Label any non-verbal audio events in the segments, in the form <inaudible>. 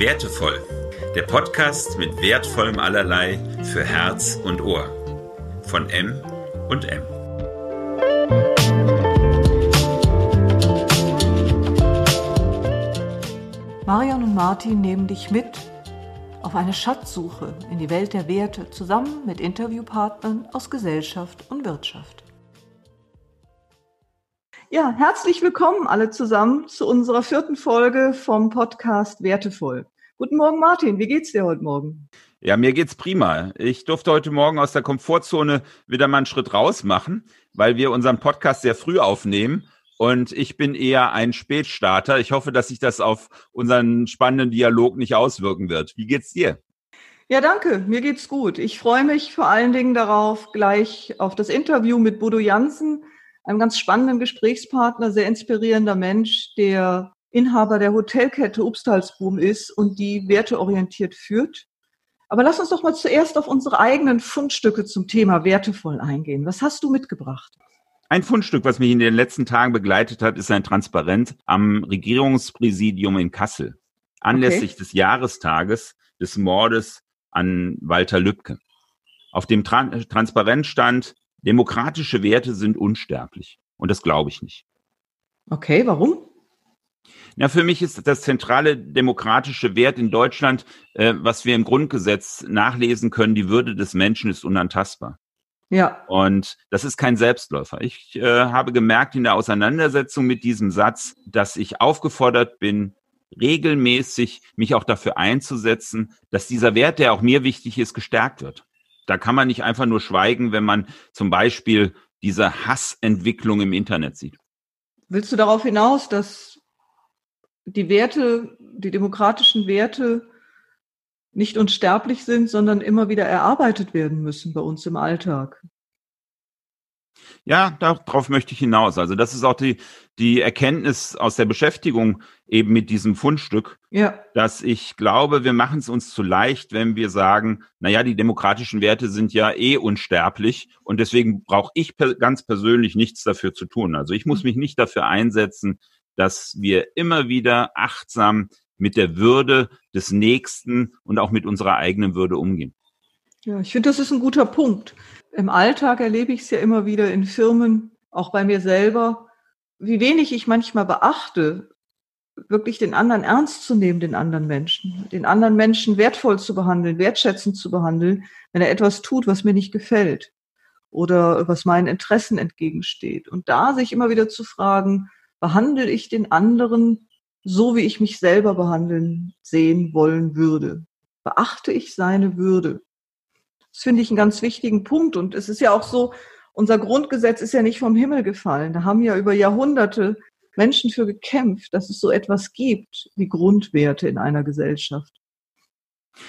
Wertevoll, der Podcast mit wertvollem Allerlei für Herz und Ohr. Von M und M. Marion und Martin nehmen dich mit auf eine Schatzsuche in die Welt der Werte zusammen mit Interviewpartnern aus Gesellschaft und Wirtschaft. Ja, herzlich willkommen alle zusammen zu unserer vierten Folge vom Podcast Wertevoll. Guten Morgen, Martin. Wie geht's dir heute Morgen? Ja, mir geht's prima. Ich durfte heute Morgen aus der Komfortzone wieder mal einen Schritt raus machen, weil wir unseren Podcast sehr früh aufnehmen. Und ich bin eher ein Spätstarter. Ich hoffe, dass sich das auf unseren spannenden Dialog nicht auswirken wird. Wie geht's dir? Ja, danke. Mir geht's gut. Ich freue mich vor allen Dingen darauf, gleich auf das Interview mit Bodo Jansen einem ganz spannenden Gesprächspartner, sehr inspirierender Mensch, der Inhaber der Hotelkette Obstalsboom ist und die werteorientiert führt. Aber lass uns doch mal zuerst auf unsere eigenen Fundstücke zum Thema wertevoll eingehen. Was hast du mitgebracht? Ein Fundstück, was mich in den letzten Tagen begleitet hat, ist ein Transparent am Regierungspräsidium in Kassel anlässlich okay. des Jahrestages des Mordes an Walter Lübcke. Auf dem Tran Transparent stand, Demokratische Werte sind unsterblich. Und das glaube ich nicht. Okay, warum? Na, für mich ist das zentrale demokratische Wert in Deutschland, äh, was wir im Grundgesetz nachlesen können, die Würde des Menschen ist unantastbar. Ja. Und das ist kein Selbstläufer. Ich äh, habe gemerkt in der Auseinandersetzung mit diesem Satz, dass ich aufgefordert bin, regelmäßig mich auch dafür einzusetzen, dass dieser Wert, der auch mir wichtig ist, gestärkt wird. Da kann man nicht einfach nur schweigen, wenn man zum Beispiel diese Hassentwicklung im Internet sieht. Willst du darauf hinaus, dass die Werte, die demokratischen Werte nicht unsterblich sind, sondern immer wieder erarbeitet werden müssen bei uns im Alltag? Ja, darauf möchte ich hinaus. Also das ist auch die, die Erkenntnis aus der Beschäftigung eben mit diesem Fundstück, ja. dass ich glaube, wir machen es uns zu leicht, wenn wir sagen, naja, die demokratischen Werte sind ja eh unsterblich und deswegen brauche ich per ganz persönlich nichts dafür zu tun. Also ich muss mich nicht dafür einsetzen, dass wir immer wieder achtsam mit der Würde des Nächsten und auch mit unserer eigenen Würde umgehen. Ja, ich finde, das ist ein guter Punkt. Im Alltag erlebe ich es ja immer wieder in Firmen, auch bei mir selber, wie wenig ich manchmal beachte, wirklich den anderen ernst zu nehmen, den anderen Menschen, den anderen Menschen wertvoll zu behandeln, wertschätzend zu behandeln, wenn er etwas tut, was mir nicht gefällt oder was meinen Interessen entgegensteht. Und da sich immer wieder zu fragen, behandle ich den anderen so, wie ich mich selber behandeln, sehen wollen würde? Beachte ich seine Würde? Das finde ich einen ganz wichtigen Punkt. Und es ist ja auch so, unser Grundgesetz ist ja nicht vom Himmel gefallen. Da haben ja über Jahrhunderte Menschen für gekämpft, dass es so etwas gibt wie Grundwerte in einer Gesellschaft.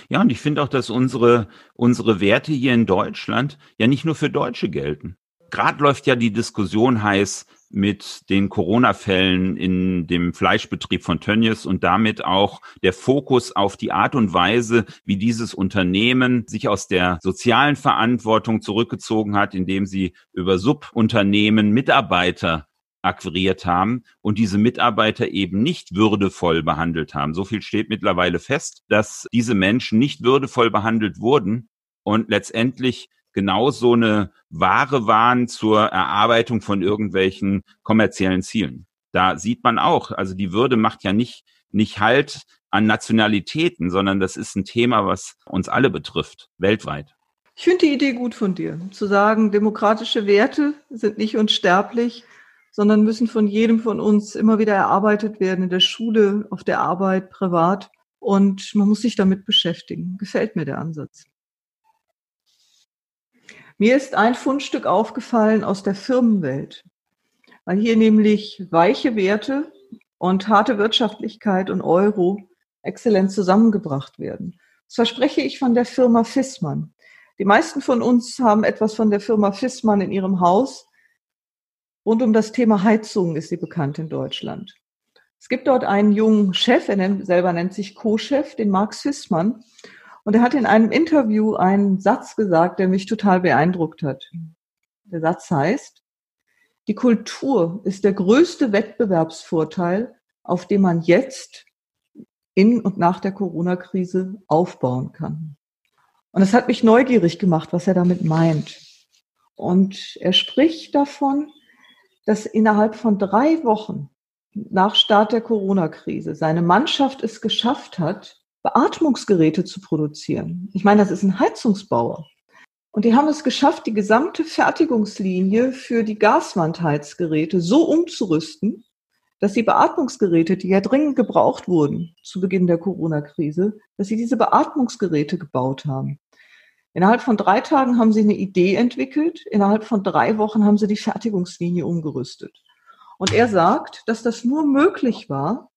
Ja, und ich finde auch, dass unsere, unsere Werte hier in Deutschland ja nicht nur für Deutsche gelten. Gerade läuft ja die Diskussion heiß, mit den Corona-Fällen in dem Fleischbetrieb von Tönnies und damit auch der Fokus auf die Art und Weise, wie dieses Unternehmen sich aus der sozialen Verantwortung zurückgezogen hat, indem sie über Subunternehmen Mitarbeiter akquiriert haben und diese Mitarbeiter eben nicht würdevoll behandelt haben. So viel steht mittlerweile fest, dass diese Menschen nicht würdevoll behandelt wurden und letztendlich genau so eine Ware waren zur Erarbeitung von irgendwelchen kommerziellen Zielen. Da sieht man auch, also die Würde macht ja nicht, nicht Halt an Nationalitäten, sondern das ist ein Thema, was uns alle betrifft, weltweit. Ich finde die Idee gut von dir, zu sagen, demokratische Werte sind nicht unsterblich, sondern müssen von jedem von uns immer wieder erarbeitet werden, in der Schule, auf der Arbeit, privat. Und man muss sich damit beschäftigen. Gefällt mir der Ansatz. Mir ist ein Fundstück aufgefallen aus der Firmenwelt, weil hier nämlich weiche Werte und harte Wirtschaftlichkeit und Euro exzellent zusammengebracht werden. Das verspreche ich von der Firma Fissmann. Die meisten von uns haben etwas von der Firma Fissmann in ihrem Haus. Rund um das Thema Heizung ist sie bekannt in Deutschland. Es gibt dort einen jungen Chef, er nennt, selber nennt sich Co-Chef, den Max Fissmann. Und er hat in einem Interview einen Satz gesagt, der mich total beeindruckt hat. Der Satz heißt, die Kultur ist der größte Wettbewerbsvorteil, auf den man jetzt in und nach der Corona-Krise aufbauen kann. Und es hat mich neugierig gemacht, was er damit meint. Und er spricht davon, dass innerhalb von drei Wochen nach Start der Corona-Krise seine Mannschaft es geschafft hat, Beatmungsgeräte zu produzieren. Ich meine, das ist ein Heizungsbauer. Und die haben es geschafft, die gesamte Fertigungslinie für die Gaswandheizgeräte so umzurüsten, dass die Beatmungsgeräte, die ja dringend gebraucht wurden zu Beginn der Corona-Krise, dass sie diese Beatmungsgeräte gebaut haben. Innerhalb von drei Tagen haben sie eine Idee entwickelt. Innerhalb von drei Wochen haben sie die Fertigungslinie umgerüstet. Und er sagt, dass das nur möglich war,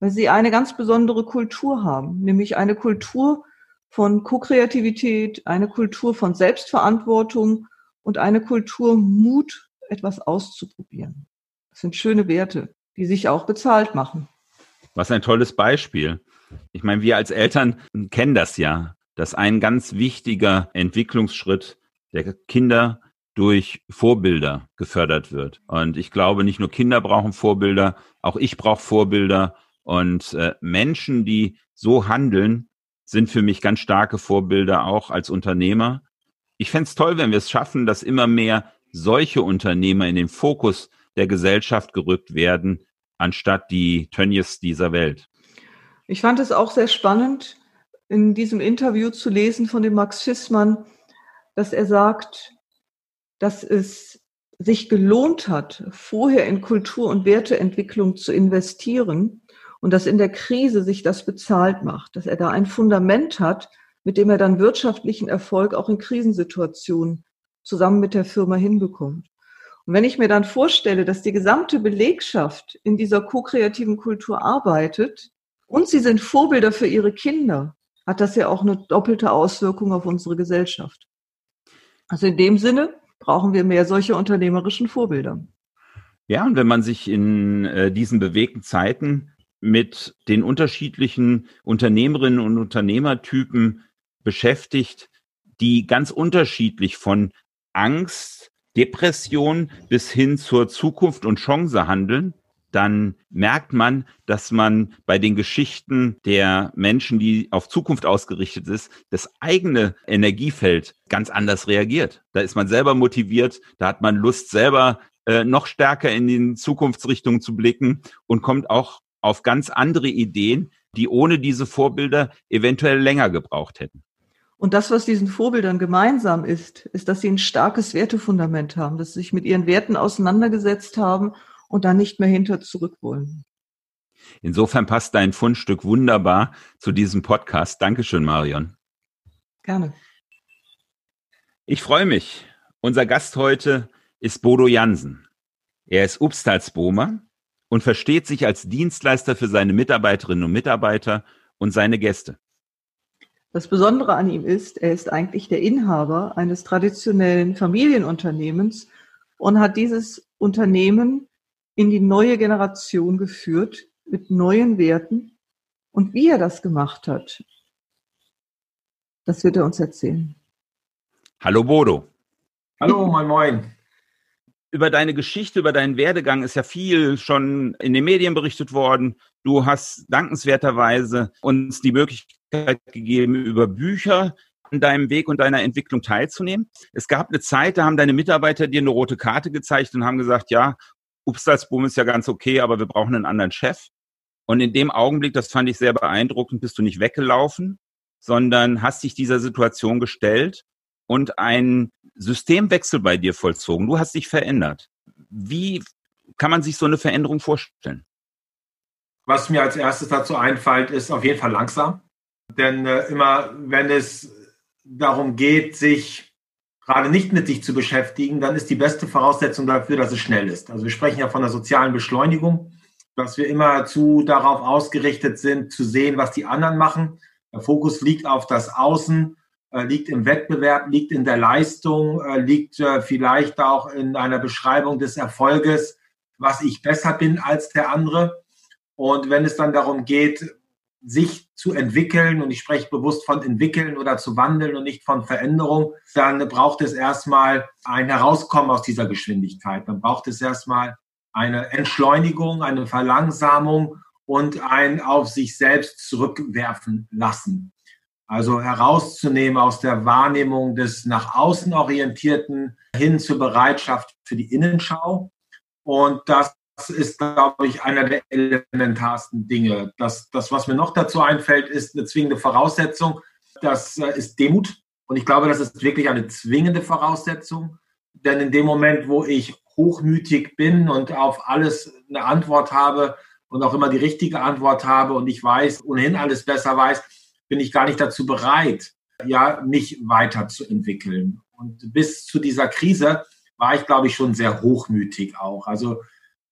weil sie eine ganz besondere Kultur haben, nämlich eine Kultur von Co-Kreativität, eine Kultur von Selbstverantwortung und eine Kultur Mut, etwas auszuprobieren. Das sind schöne Werte, die sich auch bezahlt machen. Was ein tolles Beispiel. Ich meine, wir als Eltern kennen das ja dass ein ganz wichtiger Entwicklungsschritt der Kinder durch Vorbilder gefördert wird. Und ich glaube, nicht nur Kinder brauchen Vorbilder, auch ich brauche Vorbilder. Und äh, Menschen, die so handeln, sind für mich ganz starke Vorbilder auch als Unternehmer. Ich fände es toll, wenn wir es schaffen, dass immer mehr solche Unternehmer in den Fokus der Gesellschaft gerückt werden, anstatt die Tönnies dieser Welt. Ich fand es auch sehr spannend, in diesem Interview zu lesen von dem Max Fissmann, dass er sagt, dass es sich gelohnt hat, vorher in Kultur- und Werteentwicklung zu investieren und dass in der Krise sich das bezahlt macht, dass er da ein Fundament hat, mit dem er dann wirtschaftlichen Erfolg auch in Krisensituationen zusammen mit der Firma hinbekommt. Und wenn ich mir dann vorstelle, dass die gesamte Belegschaft in dieser ko-kreativen Kultur arbeitet und sie sind Vorbilder für ihre Kinder, hat das ja auch eine doppelte Auswirkung auf unsere Gesellschaft. Also in dem Sinne brauchen wir mehr solche unternehmerischen Vorbilder. Ja, und wenn man sich in äh, diesen bewegten Zeiten mit den unterschiedlichen Unternehmerinnen und Unternehmertypen beschäftigt, die ganz unterschiedlich von Angst, Depression bis hin zur Zukunft und Chance handeln, dann merkt man, dass man bei den Geschichten der Menschen, die auf Zukunft ausgerichtet ist, das eigene Energiefeld ganz anders reagiert. Da ist man selber motiviert, da hat man Lust, selber äh, noch stärker in den Zukunftsrichtungen zu blicken und kommt auch auf ganz andere Ideen, die ohne diese Vorbilder eventuell länger gebraucht hätten. Und das, was diesen Vorbildern gemeinsam ist, ist, dass sie ein starkes Wertefundament haben, dass sie sich mit ihren Werten auseinandergesetzt haben und dann nicht mehr hinter zurück wollen. Insofern passt dein Fundstück wunderbar zu diesem Podcast. Dankeschön, Marion. Gerne. Ich freue mich. Unser Gast heute ist Bodo Jansen. Er ist Upstalsbomer und versteht sich als Dienstleister für seine Mitarbeiterinnen und Mitarbeiter und seine Gäste. Das Besondere an ihm ist, er ist eigentlich der Inhaber eines traditionellen Familienunternehmens und hat dieses Unternehmen in die neue Generation geführt mit neuen Werten. Und wie er das gemacht hat, das wird er uns erzählen. Hallo Bodo. Hallo, moin moin. Über deine Geschichte, über deinen Werdegang ist ja viel schon in den Medien berichtet worden. Du hast dankenswerterweise uns die Möglichkeit gegeben, über Bücher an deinem Weg und deiner Entwicklung teilzunehmen. Es gab eine Zeit, da haben deine Mitarbeiter dir eine rote Karte gezeigt und haben gesagt, ja, Upsalzboom ist ja ganz okay, aber wir brauchen einen anderen Chef. Und in dem Augenblick, das fand ich sehr beeindruckend, bist du nicht weggelaufen, sondern hast dich dieser Situation gestellt und einen Systemwechsel bei dir vollzogen. Du hast dich verändert. Wie kann man sich so eine Veränderung vorstellen? Was mir als erstes dazu einfällt, ist auf jeden Fall langsam. Denn äh, immer, wenn es darum geht, sich gerade nicht mit sich zu beschäftigen, dann ist die beste Voraussetzung dafür, dass es schnell ist. Also wir sprechen ja von der sozialen Beschleunigung, dass wir immer zu darauf ausgerichtet sind, zu sehen, was die anderen machen. Der Fokus liegt auf das Außen, liegt im Wettbewerb, liegt in der Leistung, äh, liegt äh, vielleicht auch in einer Beschreibung des Erfolges, was ich besser bin als der andere. Und wenn es dann darum geht, sich zu entwickeln, und ich spreche bewusst von entwickeln oder zu wandeln und nicht von Veränderung, dann braucht es erstmal ein Herauskommen aus dieser Geschwindigkeit. Dann braucht es erstmal eine Entschleunigung, eine Verlangsamung, und ein auf sich selbst zurückwerfen lassen. Also herauszunehmen aus der Wahrnehmung des nach außen orientierten hin zur Bereitschaft für die Innenschau. Und das ist, glaube ich, einer der elementarsten Dinge. Das, das, was mir noch dazu einfällt, ist eine zwingende Voraussetzung. Das äh, ist Demut. Und ich glaube, das ist wirklich eine zwingende Voraussetzung. Denn in dem Moment, wo ich hochmütig bin und auf alles eine Antwort habe und auch immer die richtige Antwort habe und ich weiß, ohnehin alles besser weiß, bin ich gar nicht dazu bereit, ja, mich weiterzuentwickeln. Und bis zu dieser Krise war ich, glaube ich, schon sehr hochmütig auch. Also,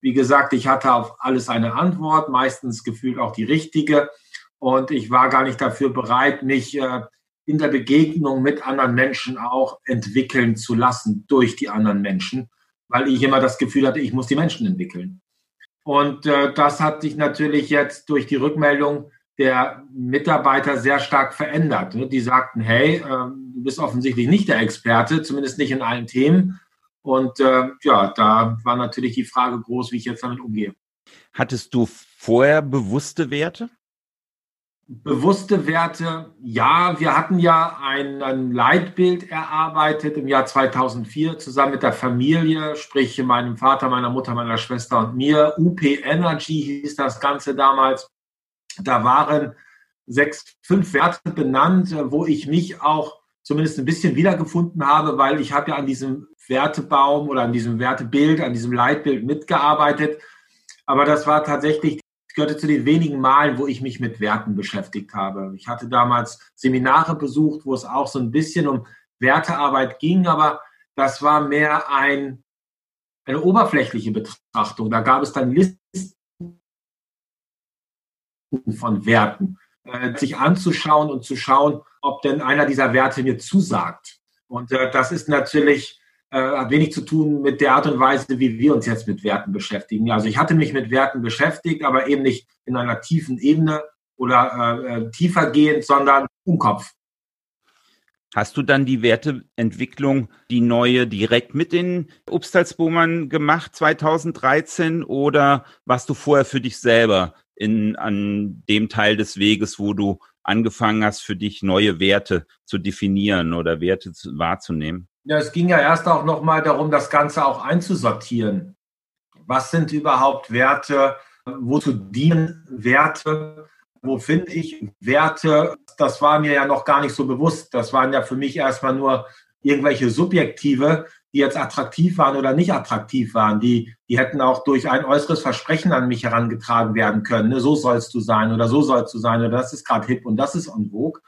wie gesagt, ich hatte auf alles eine Antwort, meistens gefühlt auch die richtige. Und ich war gar nicht dafür bereit, mich äh, in der Begegnung mit anderen Menschen auch entwickeln zu lassen durch die anderen Menschen, weil ich immer das Gefühl hatte, ich muss die Menschen entwickeln. Und äh, das hat sich natürlich jetzt durch die Rückmeldung der Mitarbeiter sehr stark verändert. Ne? Die sagten, hey, ähm, du bist offensichtlich nicht der Experte, zumindest nicht in allen Themen. Und äh, ja, da war natürlich die Frage groß, wie ich jetzt damit umgehe. Hattest du vorher bewusste Werte? Bewusste Werte, ja, wir hatten ja ein, ein, Leitbild erarbeitet im Jahr 2004 zusammen mit der Familie, sprich meinem Vater, meiner Mutter, meiner Schwester und mir. UP Energy hieß das Ganze damals. Da waren sechs, fünf Werte benannt, wo ich mich auch zumindest ein bisschen wiedergefunden habe, weil ich habe ja an diesem Wertebaum oder an diesem Wertebild, an diesem Leitbild mitgearbeitet. Aber das war tatsächlich, gehörte zu den wenigen Malen, wo ich mich mit Werten beschäftigt habe. Ich hatte damals Seminare besucht, wo es auch so ein bisschen um Wertearbeit ging, aber das war mehr ein, eine oberflächliche Betrachtung. Da gab es dann Listen von Werten, äh, sich anzuschauen und zu schauen, ob denn einer dieser Werte mir zusagt. Und äh, das ist natürlich, äh, hat wenig zu tun mit der Art und Weise, wie wir uns jetzt mit Werten beschäftigen. Also ich hatte mich mit Werten beschäftigt, aber eben nicht in einer tiefen Ebene oder äh, äh tiefer gehend, sondern im Kopf. Hast du dann die Werteentwicklung, die neue, direkt mit den Upstalsboomern gemacht 2013 oder warst du vorher für dich selber in, an dem Teil des Weges, wo du angefangen hast, für dich neue Werte zu definieren oder Werte zu, wahrzunehmen? Ja, es ging ja erst auch nochmal darum, das Ganze auch einzusortieren. Was sind überhaupt Werte? Wozu dienen Werte? Wo finde ich Werte? Das war mir ja noch gar nicht so bewusst. Das waren ja für mich erstmal nur irgendwelche subjektive die jetzt attraktiv waren oder nicht attraktiv waren. Die, die hätten auch durch ein äußeres Versprechen an mich herangetragen werden können. Ne? So sollst du sein oder so sollst du sein oder das ist gerade hip und das ist en vogue.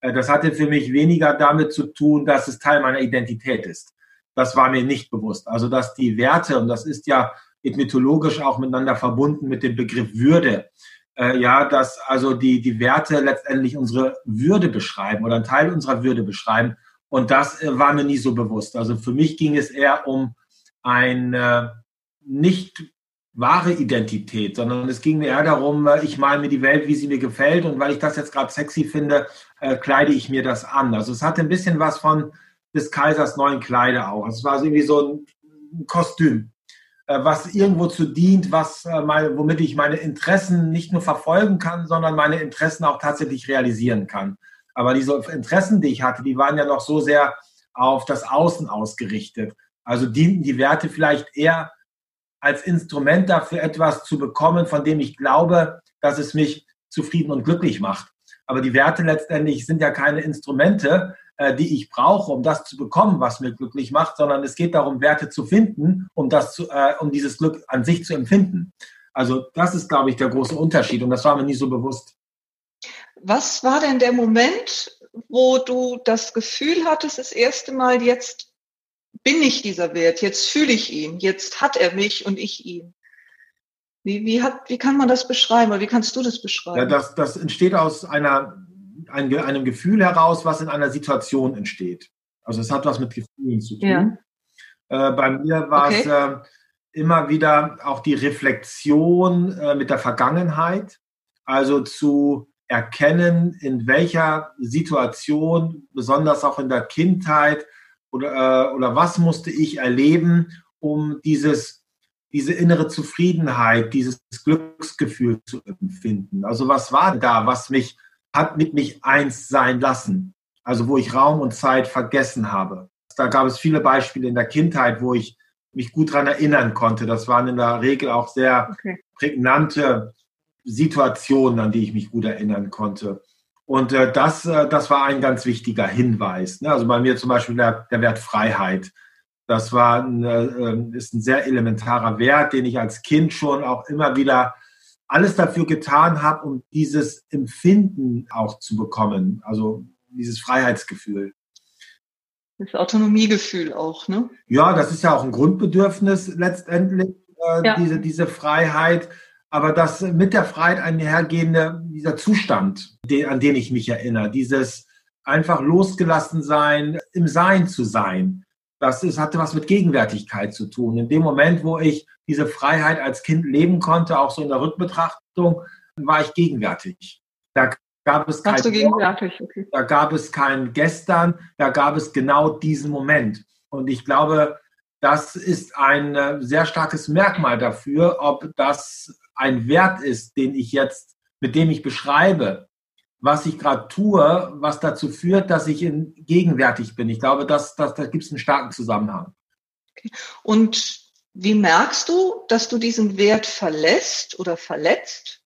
Äh, das hatte für mich weniger damit zu tun, dass es Teil meiner Identität ist. Das war mir nicht bewusst. Also, dass die Werte, und das ist ja mythologisch auch miteinander verbunden mit dem Begriff Würde, äh, ja, dass also die, die Werte letztendlich unsere Würde beschreiben oder einen Teil unserer Würde beschreiben und das äh, war mir nie so bewusst. Also für mich ging es eher um eine nicht wahre Identität, sondern es ging mir eher darum, äh, ich male mir die Welt, wie sie mir gefällt und weil ich das jetzt gerade sexy finde, äh, kleide ich mir das an. Also es hatte ein bisschen was von des Kaisers neuen Kleider auch. Es war irgendwie so ein Kostüm, äh, was irgendwo zu dient, was äh, meine, womit ich meine Interessen nicht nur verfolgen kann, sondern meine Interessen auch tatsächlich realisieren kann. Aber diese Interessen, die ich hatte, die waren ja noch so sehr auf das Außen ausgerichtet. Also dienten die Werte vielleicht eher als Instrument dafür, etwas zu bekommen, von dem ich glaube, dass es mich zufrieden und glücklich macht. Aber die Werte letztendlich sind ja keine Instrumente, äh, die ich brauche, um das zu bekommen, was mir glücklich macht, sondern es geht darum, Werte zu finden, um das zu, äh, um dieses Glück an sich zu empfinden. Also das ist, glaube ich, der große Unterschied und das war mir nie so bewusst was war denn der Moment, wo du das Gefühl hattest, das erste Mal, jetzt bin ich dieser Wert, jetzt fühle ich ihn, jetzt hat er mich und ich ihn? Wie, wie, hat, wie kann man das beschreiben oder wie kannst du das beschreiben? Ja, das, das entsteht aus einer, einem, Gefühl heraus, was in einer Situation entsteht. Also es hat was mit Gefühlen zu tun. Ja. Äh, bei mir war okay. es äh, immer wieder auch die Reflexion äh, mit der Vergangenheit, also zu erkennen, in welcher Situation, besonders auch in der Kindheit, oder, äh, oder was musste ich erleben, um dieses diese innere Zufriedenheit, dieses Glücksgefühl zu empfinden. Also was war da, was mich hat mit mich eins sein lassen? Also wo ich Raum und Zeit vergessen habe. Da gab es viele Beispiele in der Kindheit, wo ich mich gut daran erinnern konnte. Das waren in der Regel auch sehr okay. prägnante Situationen, an die ich mich gut erinnern konnte. Und äh, das, äh, das war ein ganz wichtiger Hinweis. Ne? Also bei mir zum Beispiel der, der Wert Freiheit. Das war ein, äh, ist ein sehr elementarer Wert, den ich als Kind schon auch immer wieder alles dafür getan habe, um dieses Empfinden auch zu bekommen. Also dieses Freiheitsgefühl. Das Autonomiegefühl auch, ne? Ja, das ist ja auch ein Grundbedürfnis letztendlich, äh, ja. diese, diese Freiheit. Aber das mit der Freiheit einhergehende, dieser Zustand, den, an den ich mich erinnere, dieses einfach losgelassen sein, im Sein zu sein, das ist, hatte was mit Gegenwärtigkeit zu tun. In dem Moment, wo ich diese Freiheit als Kind leben konnte, auch so in der Rückbetrachtung, war ich gegenwärtig. Da gab es kein, okay. da gab es kein Gestern, da gab es genau diesen Moment. Und ich glaube, das ist ein äh, sehr starkes Merkmal dafür, ob das ein Wert ist, den ich jetzt, mit dem ich beschreibe, was ich gerade tue, was dazu führt, dass ich in, gegenwärtig bin. Ich glaube, dass, dass, da gibt es einen starken Zusammenhang. Okay. Und wie merkst du, dass du diesen Wert verlässt oder verletzt?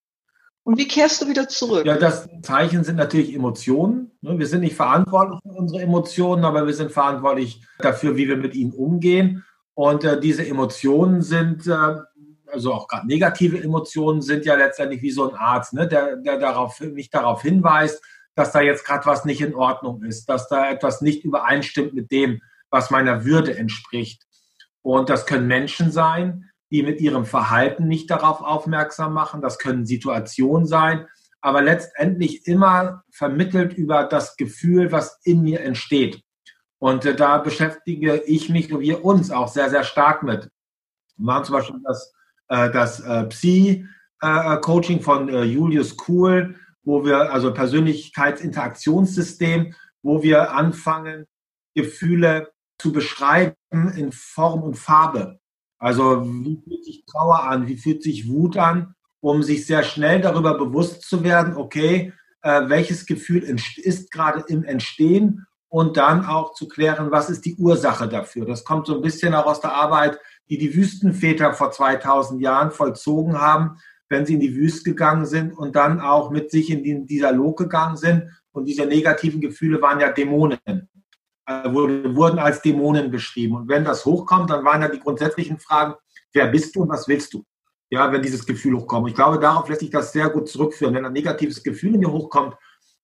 Und wie kehrst du wieder zurück? Ja, das Zeichen sind natürlich Emotionen. Ne? Wir sind nicht verantwortlich für unsere Emotionen, aber wir sind verantwortlich dafür, wie wir mit ihnen umgehen. Und äh, diese Emotionen sind äh, also auch gerade negative Emotionen sind ja letztendlich wie so ein Arzt, ne, der, der darauf, mich darauf hinweist, dass da jetzt gerade was nicht in Ordnung ist, dass da etwas nicht übereinstimmt mit dem, was meiner Würde entspricht. Und das können Menschen sein, die mit ihrem Verhalten nicht darauf aufmerksam machen. Das können Situationen sein, aber letztendlich immer vermittelt über das Gefühl, was in mir entsteht. Und äh, da beschäftige ich mich und wir uns auch sehr, sehr stark mit. Wir machen zum Beispiel das äh, das äh, Psi-Coaching von äh, Julius Kuhl, wo wir, also Persönlichkeitsinteraktionssystem, wo wir anfangen, Gefühle zu beschreiben in Form und Farbe. Also wie fühlt sich Trauer an, wie fühlt sich Wut an, um sich sehr schnell darüber bewusst zu werden, okay, äh, welches Gefühl ist gerade im Entstehen und dann auch zu klären, was ist die Ursache dafür. Das kommt so ein bisschen auch aus der Arbeit die die Wüstenväter vor 2000 Jahren vollzogen haben, wenn sie in die Wüste gegangen sind und dann auch mit sich in den Dialog gegangen sind. Und diese negativen Gefühle waren ja Dämonen, äh, wurden als Dämonen beschrieben. Und wenn das hochkommt, dann waren ja die grundsätzlichen Fragen, wer bist du und was willst du? Ja, wenn dieses Gefühl hochkommt. Ich glaube, darauf lässt sich das sehr gut zurückführen. Wenn ein negatives Gefühl in dir hochkommt,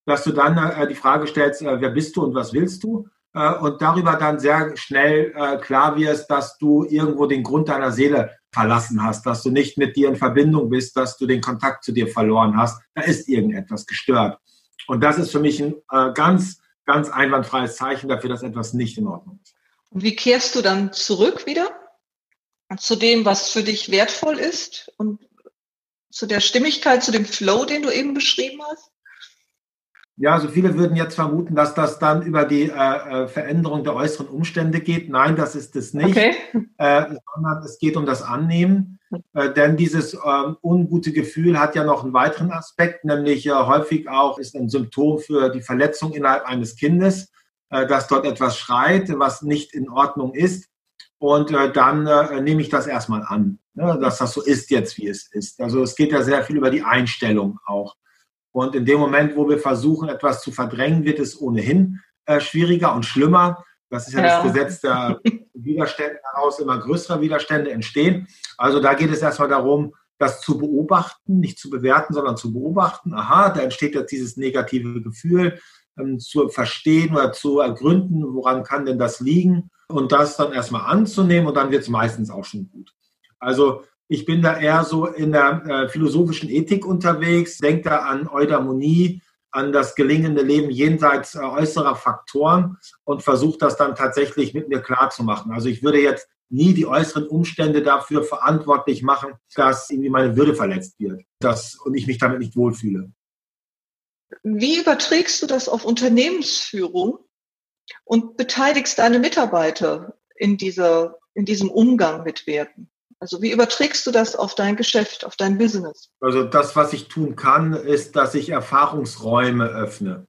dass du dann äh, die Frage stellst, äh, wer bist du und was willst du? Äh, und darüber dann sehr schnell äh, klar wirst, dass du irgendwo den Grund deiner Seele verlassen hast, dass du nicht mit dir in Verbindung bist, dass du den Kontakt zu dir verloren hast. Da ist irgendetwas gestört. Und das ist für mich ein äh, ganz, ganz einwandfreies Zeichen dafür, dass etwas nicht in Ordnung ist. Und wie kehrst du dann zurück wieder zu dem, was für dich wertvoll ist und zu der Stimmigkeit, zu dem Flow, den du eben beschrieben hast? Ja, also viele würden jetzt vermuten, dass das dann über die äh, äh, Veränderung der äußeren Umstände geht. Nein, das ist es nicht, okay. äh, sondern es geht um das Annehmen. Äh, denn dieses ähm, ungute Gefühl hat ja noch einen weiteren Aspekt, nämlich äh, häufig auch ist ein Symptom für die Verletzung innerhalb eines Kindes, äh, dass dort etwas schreit, was nicht in Ordnung ist. Und dann nehme ich das erstmal an, ne, dass das so ist jetzt, wie es ist. Also es geht ja sehr viel über die Einstellung auch. Und in dem Moment, wo wir versuchen, etwas zu verdrängen, wird es ohnehin äh, schwieriger und schlimmer. Das ist ja, ja. das Gesetz der <laughs> Widerstände daraus, immer größere Widerstände entstehen. Also da geht es erstmal darum, das zu beobachten, nicht zu bewerten, sondern zu beobachten. Aha, da entsteht jetzt dieses negative Gefühl, ähm, zu verstehen oder zu ergründen, woran kann denn das liegen und das dann erstmal anzunehmen und dann wird es meistens auch schon gut. Also ich bin da eher so in der äh, philosophischen Ethik unterwegs, denke da an Eudaimonie, an das gelingende Leben jenseits äh, äußerer Faktoren und versuche das dann tatsächlich mit mir klar zu machen. Also ich würde jetzt nie die äußeren Umstände dafür verantwortlich machen, dass irgendwie meine Würde verletzt wird dass, und ich mich damit nicht wohlfühle. Wie überträgst du das auf Unternehmensführung und beteiligst deine Mitarbeiter in, dieser, in diesem Umgang mit Werten? Also wie überträgst du das auf dein Geschäft, auf dein Business? Also das, was ich tun kann, ist, dass ich Erfahrungsräume öffne.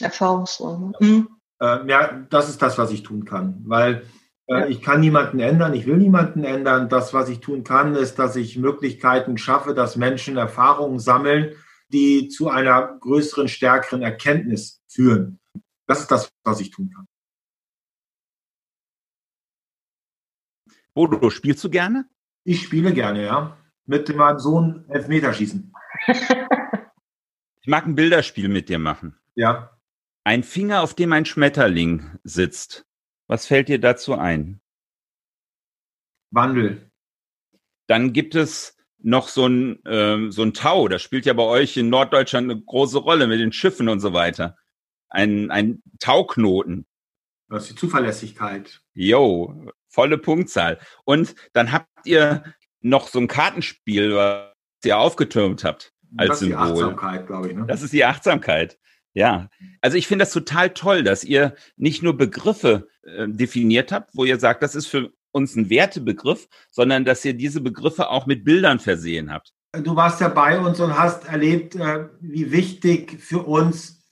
Erfahrungsräume. Mhm. Äh, ja, das ist das, was ich tun kann, weil äh, ja. ich kann niemanden ändern, ich will niemanden ändern. Das, was ich tun kann, ist, dass ich Möglichkeiten schaffe, dass Menschen Erfahrungen sammeln, die zu einer größeren, stärkeren Erkenntnis führen. Das ist das, was ich tun kann. Bodo, spielst du gerne? Ich spiele gerne, ja. Mit meinem Sohn Elfmeterschießen. ich mag ein Bilderspiel mit dir machen. Ja. Ein Finger, auf dem ein Schmetterling sitzt. Was fällt dir dazu ein? Wandel. Dann gibt es noch so ein, ähm, so ein Tau. Das spielt ja bei euch in Norddeutschland eine große Rolle mit den Schiffen und so weiter. Ein, ein Tauknoten. Das ist die Zuverlässigkeit. Jo, volle Punktzahl. Und dann habt ihr noch so ein Kartenspiel, was ihr aufgetürmt habt als das ist Symbol. die Achtsamkeit, glaube ich. Ne? Das ist die Achtsamkeit. Ja, also ich finde das total toll, dass ihr nicht nur Begriffe äh, definiert habt, wo ihr sagt, das ist für uns ein Wertebegriff, sondern dass ihr diese Begriffe auch mit Bildern versehen habt. Du warst ja bei uns und hast erlebt, äh, wie wichtig für uns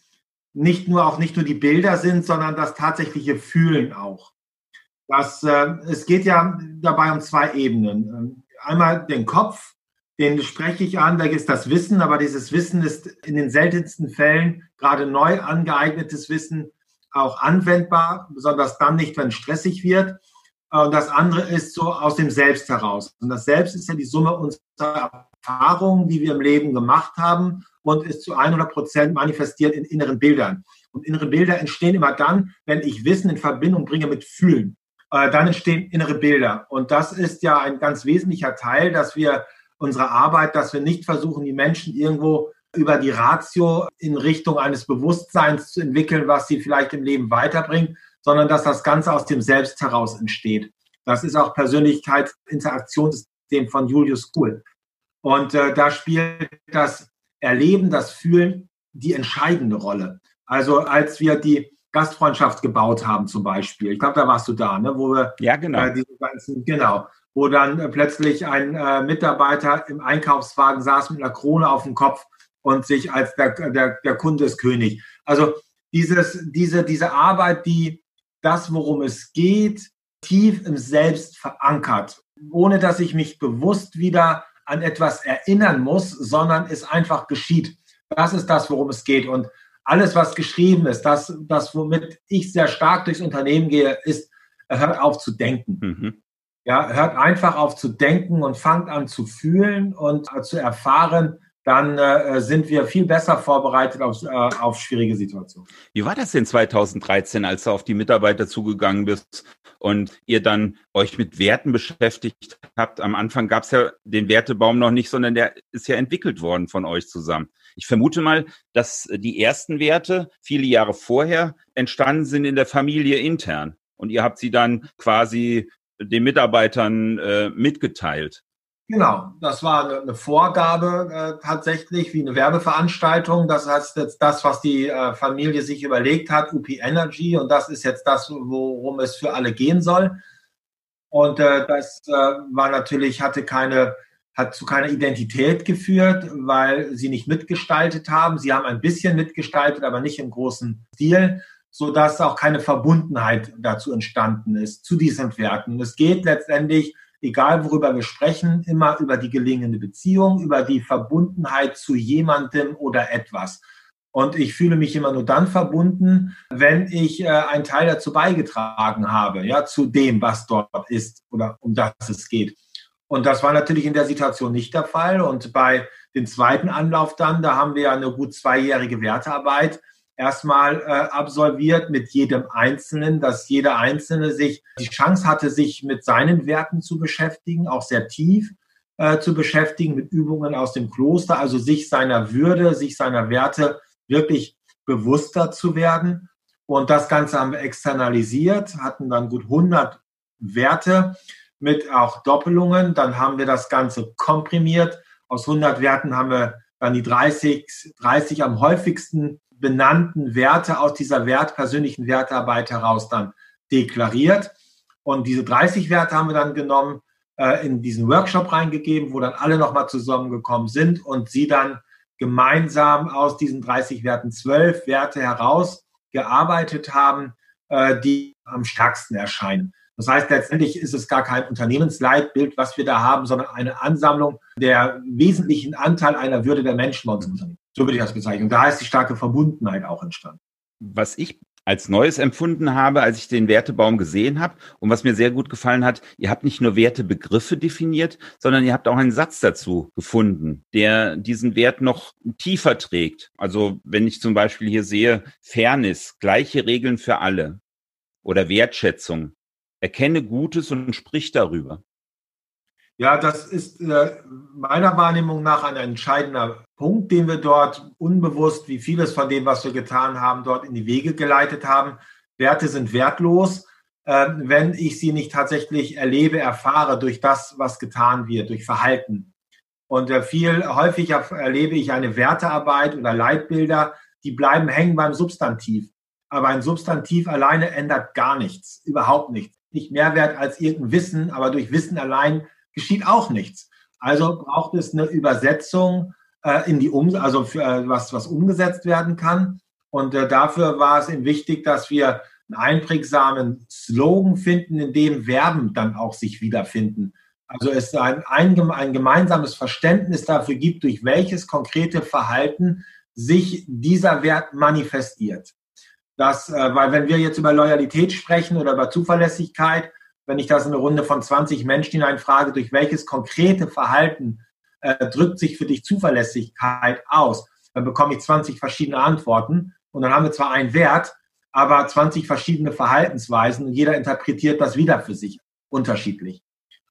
nicht nur auch nicht nur die Bilder sind, sondern das tatsächliche Fühlen auch. Das, äh, es geht ja dabei um zwei Ebenen. Ähm, einmal den Kopf, den spreche ich an, da ist das Wissen, aber dieses Wissen ist in den seltensten Fällen gerade neu angeeignetes Wissen auch anwendbar, besonders dann nicht, wenn es stressig wird. Und das andere ist so aus dem Selbst heraus. Und das Selbst ist ja die Summe unserer Erfahrungen, die wir im Leben gemacht haben und ist zu 100 Prozent manifestiert in inneren Bildern. Und innere Bilder entstehen immer dann, wenn ich Wissen in Verbindung bringe mit Fühlen. Äh, dann entstehen innere Bilder. Und das ist ja ein ganz wesentlicher Teil, dass wir unsere Arbeit, dass wir nicht versuchen, die Menschen irgendwo über die Ratio in Richtung eines Bewusstseins zu entwickeln, was sie vielleicht im Leben weiterbringt, sondern dass das Ganze aus dem Selbst heraus entsteht. Das ist auch Persönlichkeitsinteraktionssystem von Julius Kuhl. Und äh, da spielt das Erleben, das Fühlen die entscheidende Rolle. Also als wir die Gastfreundschaft gebaut haben zum Beispiel. Ich glaube, da warst du da, ne? wo wir ja genau, äh, diese ganzen, genau, wo dann äh, plötzlich ein äh, Mitarbeiter im Einkaufswagen saß mit einer Krone auf dem Kopf und sich als der, der, der Kunde ist König. Also dieses, diese, diese Arbeit, die das, worum es geht, tief im Selbst verankert, ohne dass ich mich bewusst wieder an etwas erinnern muss, sondern es einfach geschieht. Das ist das, worum es geht. Und alles, was geschrieben ist, das, das womit ich sehr stark durchs Unternehmen gehe, ist, hört auf zu denken. Mhm. Ja, hört einfach auf zu denken und fangt an zu fühlen und zu erfahren, dann äh, sind wir viel besser vorbereitet auf, äh, auf schwierige Situationen. Wie war das denn 2013, als du auf die Mitarbeiter zugegangen bist und ihr dann euch mit Werten beschäftigt habt? Am Anfang gab es ja den Wertebaum noch nicht, sondern der ist ja entwickelt worden von euch zusammen. Ich vermute mal, dass die ersten Werte viele Jahre vorher entstanden sind in der Familie intern. Und ihr habt sie dann quasi den Mitarbeitern äh, mitgeteilt. Genau, das war eine, Vorgabe äh, tatsächlich, wie eine Werbeveranstaltung. Das heißt jetzt das, was die äh, Familie sich überlegt hat, UP Energy, und das ist jetzt das, worum es für alle gehen soll. Und äh, das äh, war natürlich, hatte keine, hat zu keiner Identität geführt, weil sie nicht mitgestaltet haben. Sie haben ein bisschen mitgestaltet, aber nicht im großen Stil, so dass auch keine Verbundenheit dazu entstanden ist zu diesen Werten. Es geht letztendlich egal worüber wir sprechen, immer über die gelingende Beziehung, über die Verbundenheit zu jemandem oder etwas. Und ich fühle mich immer nur dann verbunden, wenn ich äh, einen Teil dazu beigetragen habe, ja, zu dem, was dort ist oder um das es geht. Und das war natürlich in der Situation nicht der Fall. Und bei dem zweiten Anlauf dann, da haben wir eine gut zweijährige Wertearbeit erstmal äh, absolviert mit jedem Einzelnen, dass jeder Einzelne sich die Chance hatte, sich mit seinen Werten zu beschäftigen, auch sehr tief äh, zu beschäftigen mit Übungen aus dem Kloster, also sich seiner Würde, sich seiner Werte wirklich bewusster zu werden. Und das Ganze haben wir externalisiert, hatten dann gut 100 Werte mit auch Doppelungen. Dann haben wir das Ganze komprimiert. Aus 100 Werten haben wir dann die 30, 30 am häufigsten benannten Werte aus dieser Wert, persönlichen Wertarbeit heraus dann deklariert. Und diese 30 Werte haben wir dann genommen, äh, in diesen Workshop reingegeben, wo dann alle nochmal zusammengekommen sind und sie dann gemeinsam aus diesen 30 Werten zwölf Werte herausgearbeitet haben, äh, die am stärksten erscheinen. Das heißt, letztendlich ist es gar kein Unternehmensleitbild, was wir da haben, sondern eine Ansammlung der wesentlichen Anteil einer Würde der Menschen bei uns im Unternehmen. So würde ich das bezeichnen. Und da ist die starke Verbundenheit auch entstanden. Was ich als Neues empfunden habe, als ich den Wertebaum gesehen habe und was mir sehr gut gefallen hat, ihr habt nicht nur Wertebegriffe definiert, sondern ihr habt auch einen Satz dazu gefunden, der diesen Wert noch tiefer trägt. Also wenn ich zum Beispiel hier sehe, Fairness, gleiche Regeln für alle oder Wertschätzung, erkenne Gutes und sprich darüber. Ja, das ist äh, meiner Wahrnehmung nach ein entscheidender Punkt, den wir dort unbewusst, wie vieles von dem, was wir getan haben, dort in die Wege geleitet haben. Werte sind wertlos, äh, wenn ich sie nicht tatsächlich erlebe, erfahre durch das, was getan wird, durch Verhalten. Und äh, viel häufiger erlebe ich eine Wertearbeit oder Leitbilder, die bleiben hängen beim Substantiv. Aber ein Substantiv alleine ändert gar nichts, überhaupt nichts. Nicht mehr wert als irgendein Wissen, aber durch Wissen allein geschieht auch nichts. Also braucht es eine Übersetzung äh, in die um also für äh, was was umgesetzt werden kann. Und äh, dafür war es eben wichtig, dass wir einen einprägsamen Slogan finden, in dem Verben dann auch sich wiederfinden. Also es ein, ein, ein gemeinsames Verständnis dafür gibt, durch welches konkrete Verhalten sich dieser Wert manifestiert. Das, äh, weil wenn wir jetzt über Loyalität sprechen oder über Zuverlässigkeit, wenn ich das in eine Runde von 20 Menschen hineinfrage, durch welches konkrete Verhalten äh, drückt sich für dich Zuverlässigkeit aus, dann bekomme ich 20 verschiedene Antworten und dann haben wir zwar einen Wert, aber 20 verschiedene Verhaltensweisen und jeder interpretiert das wieder für sich unterschiedlich.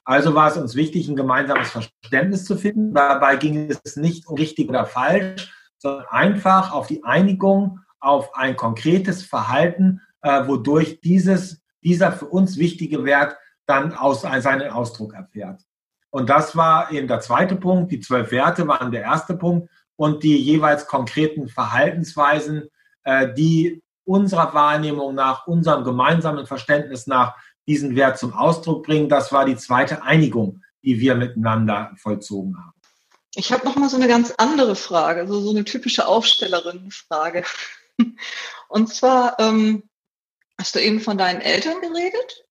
Also war es uns wichtig, ein gemeinsames Verständnis zu finden. Dabei ging es nicht um richtig oder falsch, sondern einfach auf die Einigung auf ein konkretes Verhalten, äh, wodurch dieses dieser für uns wichtige Wert dann aus, seinen Ausdruck erfährt. Und das war eben der zweite Punkt. Die zwölf Werte waren der erste Punkt und die jeweils konkreten Verhaltensweisen, äh, die unserer Wahrnehmung nach, unserem gemeinsamen Verständnis nach diesen Wert zum Ausdruck bringen. Das war die zweite Einigung, die wir miteinander vollzogen haben. Ich habe noch mal so eine ganz andere Frage, so, so eine typische Aufstellerinnenfrage. Und zwar, ähm, hast du eben von deinen Eltern geredet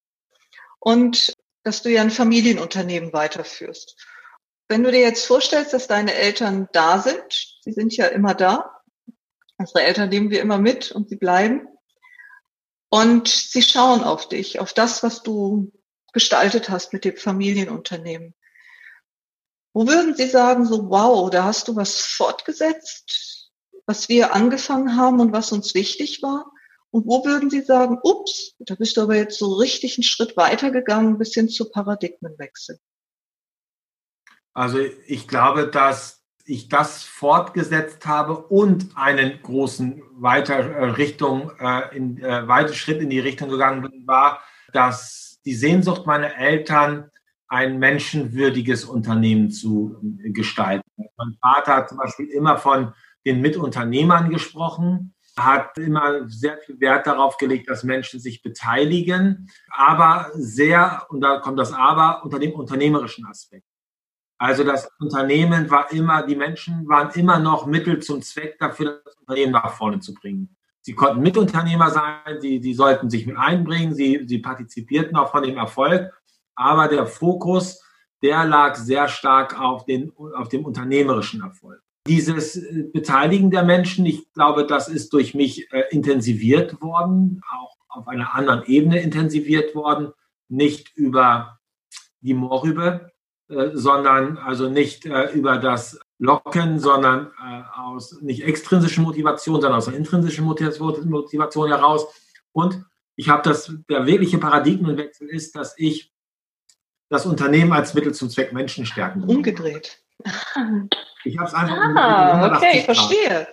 und dass du ja ein Familienunternehmen weiterführst. Wenn du dir jetzt vorstellst, dass deine Eltern da sind, sie sind ja immer da, unsere Eltern nehmen wir immer mit und sie bleiben und sie schauen auf dich, auf das, was du gestaltet hast mit dem Familienunternehmen. Wo würden Sie sagen, so wow, da hast du was fortgesetzt, was wir angefangen haben und was uns wichtig war? Und wo würden Sie sagen, ups, da bist du aber jetzt so richtig einen Schritt weitergegangen bis hin zu Paradigmenwechsel? Also ich glaube, dass ich das fortgesetzt habe und einen großen weiter äh, Richtung, äh, in, äh, weiten Schritt in die Richtung gegangen bin, war, dass die Sehnsucht meiner Eltern ein menschenwürdiges Unternehmen zu gestalten. Mein Vater hat zum Beispiel immer von den Mitunternehmern gesprochen hat immer sehr viel Wert darauf gelegt, dass Menschen sich beteiligen, aber sehr, und da kommt das Aber, unter dem unternehmerischen Aspekt. Also das Unternehmen war immer, die Menschen waren immer noch Mittel zum Zweck dafür, das Unternehmen nach vorne zu bringen. Sie konnten Mitunternehmer sein, sie, sie sollten sich mit einbringen, sie, sie partizipierten auch von dem Erfolg, aber der Fokus, der lag sehr stark auf, den, auf dem unternehmerischen Erfolg dieses äh, Beteiligen der Menschen, ich glaube, das ist durch mich äh, intensiviert worden, auch auf einer anderen Ebene intensiviert worden, nicht über die Moorrübe, äh, sondern also nicht äh, über das Locken, sondern äh, aus nicht extrinsischen Motivation, sondern aus einer intrinsischen Motivation heraus. Und ich habe das, der wirkliche Paradigmenwechsel ist, dass ich das Unternehmen als Mittel zum Zweck Menschen stärken. Umgedreht. Ich habe es einfach. Ah, okay, ich verstehe.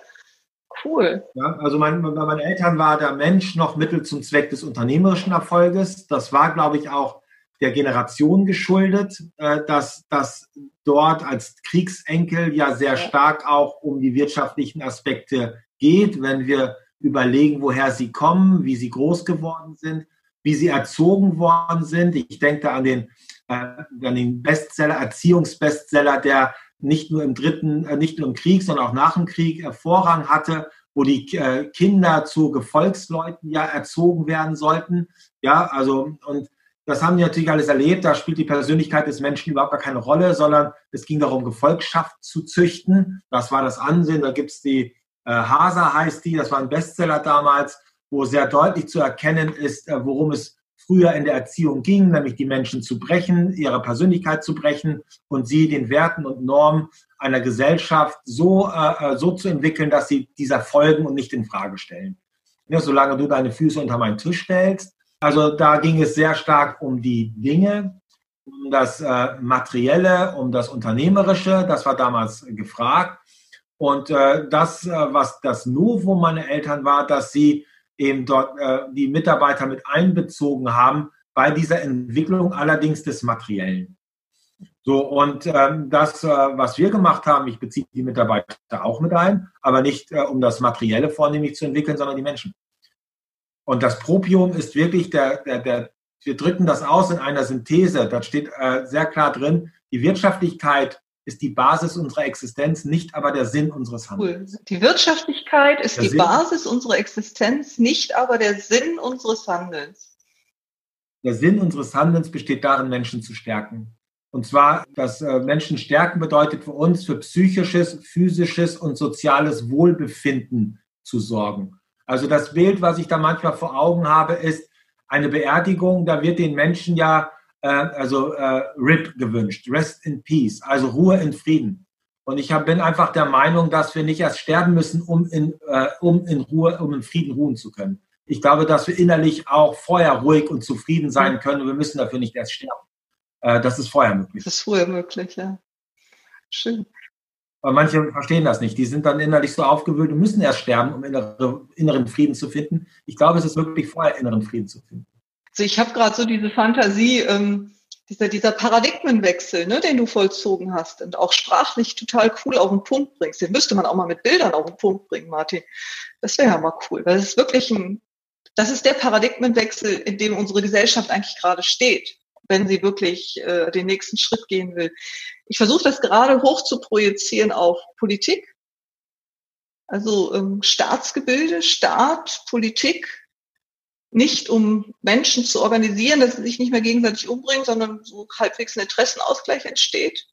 Cool. Ja, also mein, bei meinen Eltern war der Mensch noch Mittel zum Zweck des unternehmerischen Erfolges. Das war, glaube ich, auch der Generation geschuldet, äh, dass das dort als Kriegsenkel ja sehr stark auch um die wirtschaftlichen Aspekte geht, wenn wir überlegen, woher sie kommen, wie sie groß geworden sind, wie sie erzogen worden sind. Ich denke an den den Bestseller, Erziehungsbestseller, der nicht nur im dritten, äh, nicht nur im Krieg, sondern auch nach dem Krieg äh, Vorrang hatte, wo die äh, Kinder zu Gefolgsleuten ja erzogen werden sollten. Ja, also und das haben die natürlich alles erlebt. Da spielt die Persönlichkeit des Menschen überhaupt gar keine Rolle, sondern es ging darum, Gefolgschaft zu züchten. Das war das Ansehen. Da gibt's die äh, Hasa heißt die, das war ein Bestseller damals, wo sehr deutlich zu erkennen ist, äh, worum es früher in der Erziehung ging, nämlich die Menschen zu brechen, ihre Persönlichkeit zu brechen und sie den Werten und Normen einer Gesellschaft so, äh, äh, so zu entwickeln, dass sie dieser folgen und nicht in Frage stellen. Ja, solange du deine Füße unter meinen Tisch stellst. Also da ging es sehr stark um die Dinge, um das äh, Materielle, um das Unternehmerische. Das war damals gefragt. Und äh, das, äh, was das Novum meiner Eltern war, dass sie eben dort äh, die Mitarbeiter mit einbezogen haben bei dieser Entwicklung allerdings des Materiellen. So, und ähm, das, äh, was wir gemacht haben, ich beziehe die Mitarbeiter auch mit ein, aber nicht äh, um das Materielle vornehmlich zu entwickeln, sondern die Menschen. Und das Propium ist wirklich der, der, der wir drücken das aus in einer Synthese. Da steht äh, sehr klar drin, die Wirtschaftlichkeit ist die Basis unserer Existenz, nicht aber der Sinn unseres Handelns. Cool. Die Wirtschaftlichkeit ist der die Sinn, Basis unserer Existenz, nicht aber der Sinn unseres Handelns. Der Sinn unseres Handelns besteht darin, Menschen zu stärken. Und zwar, dass äh, Menschen stärken bedeutet für uns, für psychisches, physisches und soziales Wohlbefinden zu sorgen. Also das Bild, was ich da manchmal vor Augen habe, ist eine Beerdigung. Da wird den Menschen ja äh, also äh, RIP gewünscht, Rest in Peace, also Ruhe in Frieden. Und ich hab, bin einfach der Meinung, dass wir nicht erst sterben müssen, um in, äh, um in Ruhe, um in Frieden ruhen zu können. Ich glaube, dass wir innerlich auch vorher ruhig und zufrieden sein können und wir müssen dafür nicht erst sterben. Äh, das ist vorher möglich. Das ist vorher möglich, ja. Schön. Aber manche verstehen das nicht. Die sind dann innerlich so aufgewühlt und müssen erst sterben, um innere, inneren Frieden zu finden. Ich glaube, es ist wirklich vorher inneren Frieden zu finden. Also ich habe gerade so diese Fantasie, ähm, dieser, dieser Paradigmenwechsel, ne, den du vollzogen hast und auch sprachlich total cool auf den Punkt bringst. Den müsste man auch mal mit Bildern auf den Punkt bringen, Martin. Das wäre ja mal cool, weil es ist wirklich ein, das ist der Paradigmenwechsel, in dem unsere Gesellschaft eigentlich gerade steht, wenn sie wirklich äh, den nächsten Schritt gehen will. Ich versuche das gerade hoch zu projizieren auf Politik, also ähm, Staatsgebilde, Staat, Politik, nicht um Menschen zu organisieren, dass sie sich nicht mehr gegenseitig umbringen, sondern so halbwegs ein Interessenausgleich entsteht,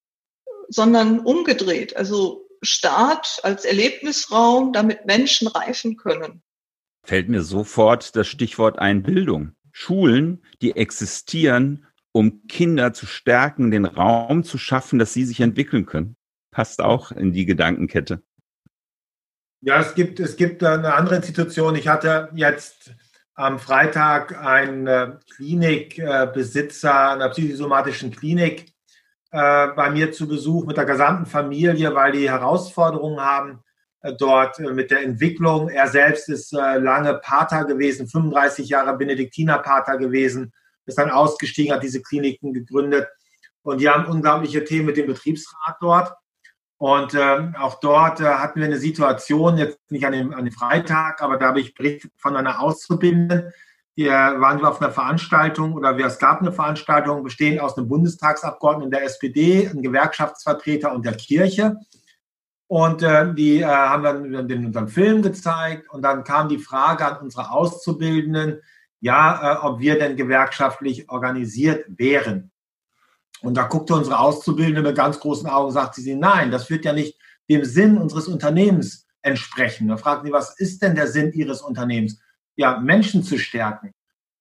sondern umgedreht. Also Staat als Erlebnisraum, damit Menschen reifen können. Fällt mir sofort das Stichwort ein Bildung. Schulen, die existieren, um Kinder zu stärken, den Raum zu schaffen, dass sie sich entwickeln können. Passt auch in die Gedankenkette. Ja, es gibt, es gibt eine andere Institution. Ich hatte jetzt am Freitag ein äh, Klinikbesitzer einer psychosomatischen Klinik äh, bei mir zu Besuch mit der gesamten Familie, weil die Herausforderungen haben äh, dort mit der Entwicklung. Er selbst ist lange Pater gewesen, 35 Jahre Benediktinerpater gewesen, ist dann ausgestiegen, hat diese Kliniken gegründet und die haben unglaubliche Themen mit dem Betriebsrat dort. Und ähm, auch dort äh, hatten wir eine Situation, jetzt nicht an dem, an dem Freitag, aber da habe ich berichtet von einer Auszubildenden. Wir waren wir auf einer Veranstaltung oder es gab eine Veranstaltung bestehend aus einem Bundestagsabgeordneten der SPD, einem Gewerkschaftsvertreter und der Kirche. Und äh, die äh, haben dann den, unseren Film gezeigt und dann kam die Frage an unsere Auszubildenden, ja, äh, ob wir denn gewerkschaftlich organisiert wären. Und da guckte unsere Auszubildende mit ganz großen Augen, sagte sie, nein, das wird ja nicht dem Sinn unseres Unternehmens entsprechen. Da fragten sie, was ist denn der Sinn Ihres Unternehmens? Ja, Menschen zu stärken.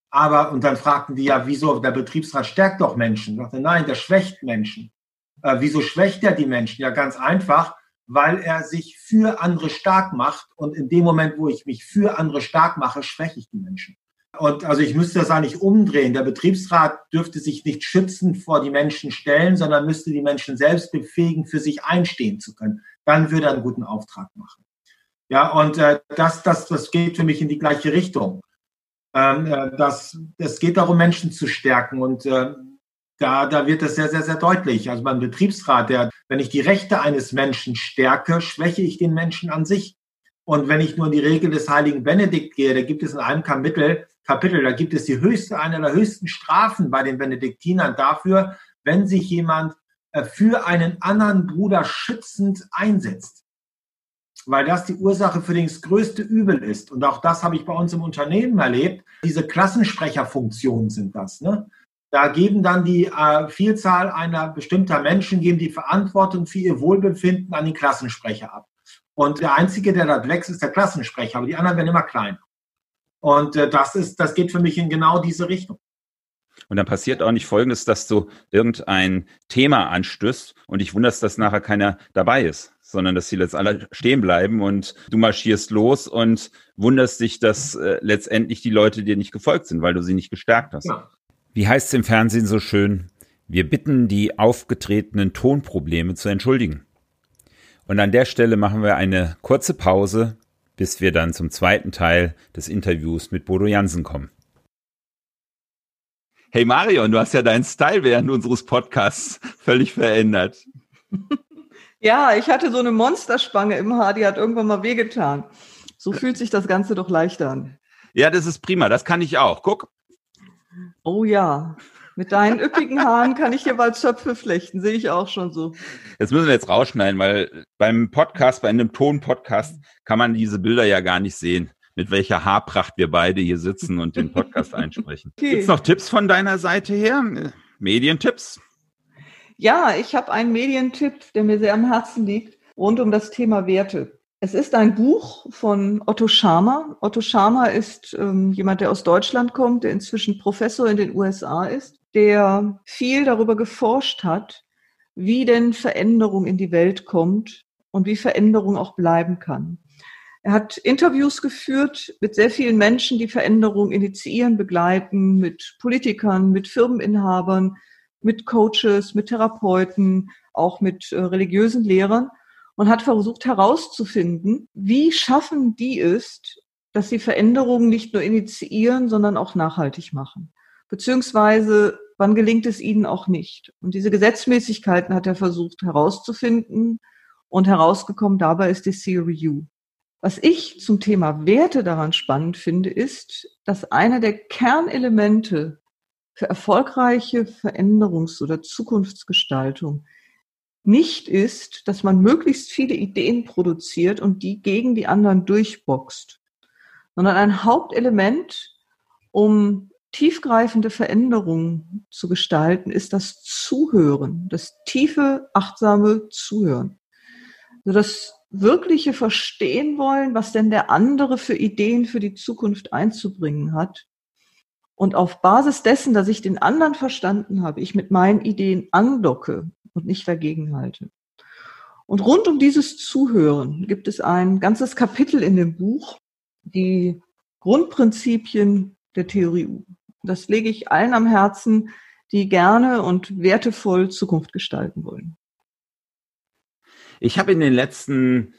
Aber, und dann fragten die ja, wieso, der Betriebsrat stärkt doch Menschen. Ich sagte, nein, der schwächt Menschen. Äh, wieso schwächt er die Menschen? Ja, ganz einfach, weil er sich für andere stark macht. Und in dem Moment, wo ich mich für andere stark mache, schwäche ich die Menschen. Und also ich müsste das eigentlich umdrehen. Der Betriebsrat dürfte sich nicht schützend vor die Menschen stellen, sondern müsste die Menschen selbst befähigen, für sich einstehen zu können. Dann würde er einen guten Auftrag machen. Ja, und äh, das, das, das geht für mich in die gleiche Richtung. Ähm, äh, das, es geht darum, Menschen zu stärken und äh, da, da wird das sehr, sehr, sehr deutlich. Also beim Betriebsrat, der, wenn ich die Rechte eines Menschen stärke, schwäche ich den Menschen an sich. Und wenn ich nur in die Regel des heiligen Benedikt gehe, da gibt es in einem Kapitel, Kapitel, da gibt es die höchste, eine der höchsten Strafen bei den Benediktinern dafür, wenn sich jemand äh, für einen anderen Bruder schützend einsetzt. Weil das die Ursache für das größte Übel ist. Und auch das habe ich bei uns im Unternehmen erlebt. Diese Klassensprecherfunktionen sind das. Ne? Da geben dann die äh, Vielzahl einer bestimmter Menschen geben die Verantwortung für ihr Wohlbefinden an den Klassensprecher ab. Und der Einzige, der da wächst, ist der Klassensprecher, aber die anderen werden immer kleiner. Und äh, das ist, das geht für mich in genau diese Richtung. Und dann passiert auch nicht Folgendes, dass du irgendein Thema anstößt und dich wunderst, dass nachher keiner dabei ist, sondern dass sie jetzt alle stehen bleiben und du marschierst los und wunderst dich, dass äh, letztendlich die Leute dir nicht gefolgt sind, weil du sie nicht gestärkt hast. Ja. Wie heißt es im Fernsehen so schön? Wir bitten die aufgetretenen Tonprobleme zu entschuldigen. Und an der Stelle machen wir eine kurze Pause, bis wir dann zum zweiten Teil des Interviews mit Bodo Jansen kommen. Hey Marion, du hast ja deinen Style während unseres Podcasts völlig verändert. <laughs> Ja, ich hatte so eine Monsterspange im Haar, die hat irgendwann mal wehgetan. So fühlt sich das Ganze doch leichter an. Ja, das ist prima. Das kann ich auch. Guck. Oh ja. Mit deinen üppigen Haaren kann ich hier bald Zöpfe flechten, sehe ich auch schon so. Das müssen wir jetzt rausschneiden, weil beim Podcast, bei einem Ton-Podcast, kann man diese Bilder ja gar nicht sehen, mit welcher Haarpracht wir beide hier sitzen und den Podcast <laughs> einsprechen. Okay. Gibt es noch Tipps von deiner Seite her? Medientipps? Ja, ich habe einen Medientipp, der mir sehr am Herzen liegt, rund um das Thema Werte. Es ist ein Buch von Otto Scharmer. Otto Scharmer ist ähm, jemand, der aus Deutschland kommt, der inzwischen Professor in den USA ist der viel darüber geforscht hat, wie denn Veränderung in die Welt kommt und wie Veränderung auch bleiben kann. Er hat Interviews geführt mit sehr vielen Menschen, die Veränderung initiieren, begleiten, mit Politikern, mit Firmeninhabern, mit Coaches, mit Therapeuten, auch mit äh, religiösen Lehrern und hat versucht herauszufinden, wie schaffen die es, dass sie Veränderungen nicht nur initiieren, sondern auch nachhaltig machen. Beziehungsweise wann gelingt es ihnen auch nicht. Und diese Gesetzmäßigkeiten hat er versucht herauszufinden und herausgekommen dabei ist die Theory U. Was ich zum Thema Werte daran spannend finde, ist, dass einer der Kernelemente für erfolgreiche Veränderungs- oder Zukunftsgestaltung nicht ist, dass man möglichst viele Ideen produziert und die gegen die anderen durchboxt, sondern ein Hauptelement, um tiefgreifende Veränderungen zu gestalten, ist das Zuhören, das tiefe, achtsame Zuhören. Also das wirkliche Verstehen wollen, was denn der andere für Ideen für die Zukunft einzubringen hat. Und auf Basis dessen, dass ich den anderen verstanden habe, ich mit meinen Ideen andocke und nicht dagegen halte. Und rund um dieses Zuhören gibt es ein ganzes Kapitel in dem Buch, die Grundprinzipien der Theorie U. Das lege ich allen am Herzen, die gerne und wertevoll Zukunft gestalten wollen. Ich habe in den letzten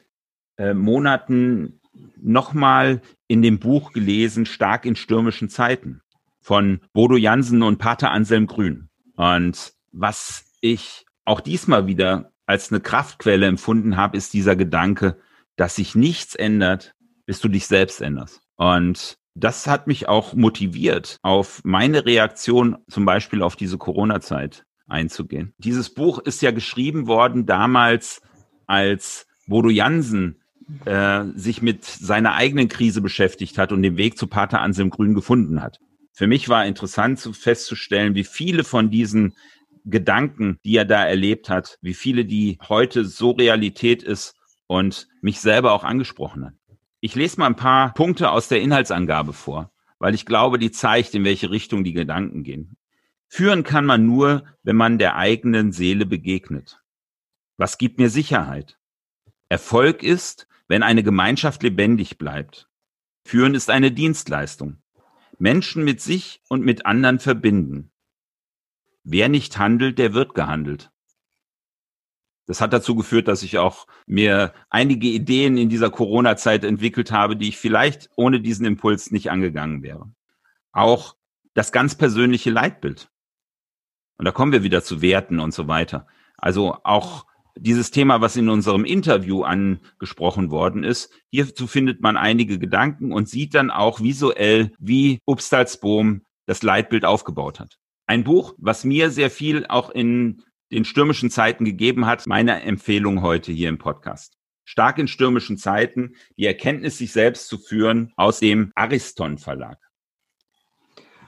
äh, Monaten nochmal in dem Buch gelesen, Stark in stürmischen Zeiten von Bodo Jansen und Pater Anselm Grün. Und was ich auch diesmal wieder als eine Kraftquelle empfunden habe, ist dieser Gedanke, dass sich nichts ändert, bis du dich selbst änderst. Und das hat mich auch motiviert, auf meine Reaktion zum Beispiel auf diese Corona-Zeit einzugehen. Dieses Buch ist ja geschrieben worden damals, als Bodo Jansen äh, sich mit seiner eigenen Krise beschäftigt hat und den Weg zu Pater Anselm Grün gefunden hat. Für mich war interessant zu festzustellen, wie viele von diesen Gedanken, die er da erlebt hat, wie viele die heute so Realität ist und mich selber auch angesprochen hat. Ich lese mal ein paar Punkte aus der Inhaltsangabe vor, weil ich glaube, die zeigt, in welche Richtung die Gedanken gehen. Führen kann man nur, wenn man der eigenen Seele begegnet. Was gibt mir Sicherheit? Erfolg ist, wenn eine Gemeinschaft lebendig bleibt. Führen ist eine Dienstleistung. Menschen mit sich und mit anderen verbinden. Wer nicht handelt, der wird gehandelt. Das hat dazu geführt, dass ich auch mir einige Ideen in dieser Corona-Zeit entwickelt habe, die ich vielleicht ohne diesen Impuls nicht angegangen wäre. Auch das ganz persönliche Leitbild. Und da kommen wir wieder zu Werten und so weiter. Also auch dieses Thema, was in unserem Interview angesprochen worden ist, hierzu findet man einige Gedanken und sieht dann auch visuell, wie Upstalsboom das Leitbild aufgebaut hat. Ein Buch, was mir sehr viel auch in den stürmischen Zeiten gegeben hat, meine Empfehlung heute hier im Podcast. Stark in stürmischen Zeiten, die Erkenntnis, sich selbst zu führen, aus dem Ariston Verlag.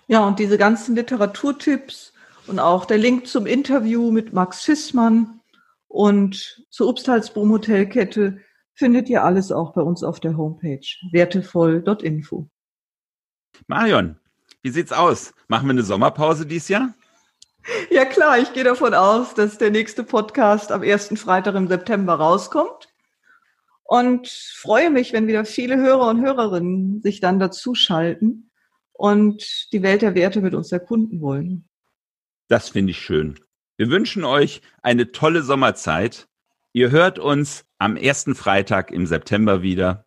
Ja, und diese ganzen Literaturtipps und auch der Link zum Interview mit Max Fissmann und zur Obstalsboom Hotelkette findet ihr alles auch bei uns auf der Homepage wertevoll.info. Marion, wie sieht's aus? Machen wir eine Sommerpause dieses Jahr? Ja klar, ich gehe davon aus, dass der nächste Podcast am ersten Freitag im September rauskommt und freue mich, wenn wieder viele Hörer und Hörerinnen sich dann dazu schalten und die Welt der Werte mit uns erkunden wollen. Das finde ich schön. Wir wünschen euch eine tolle Sommerzeit. Ihr hört uns am ersten Freitag im September wieder.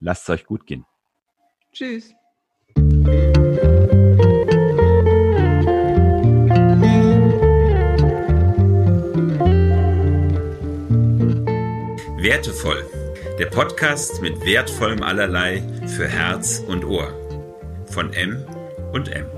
Lasst es euch gut gehen. Tschüss. Wertevoll. Der Podcast mit wertvollem Allerlei für Herz und Ohr. Von M und M.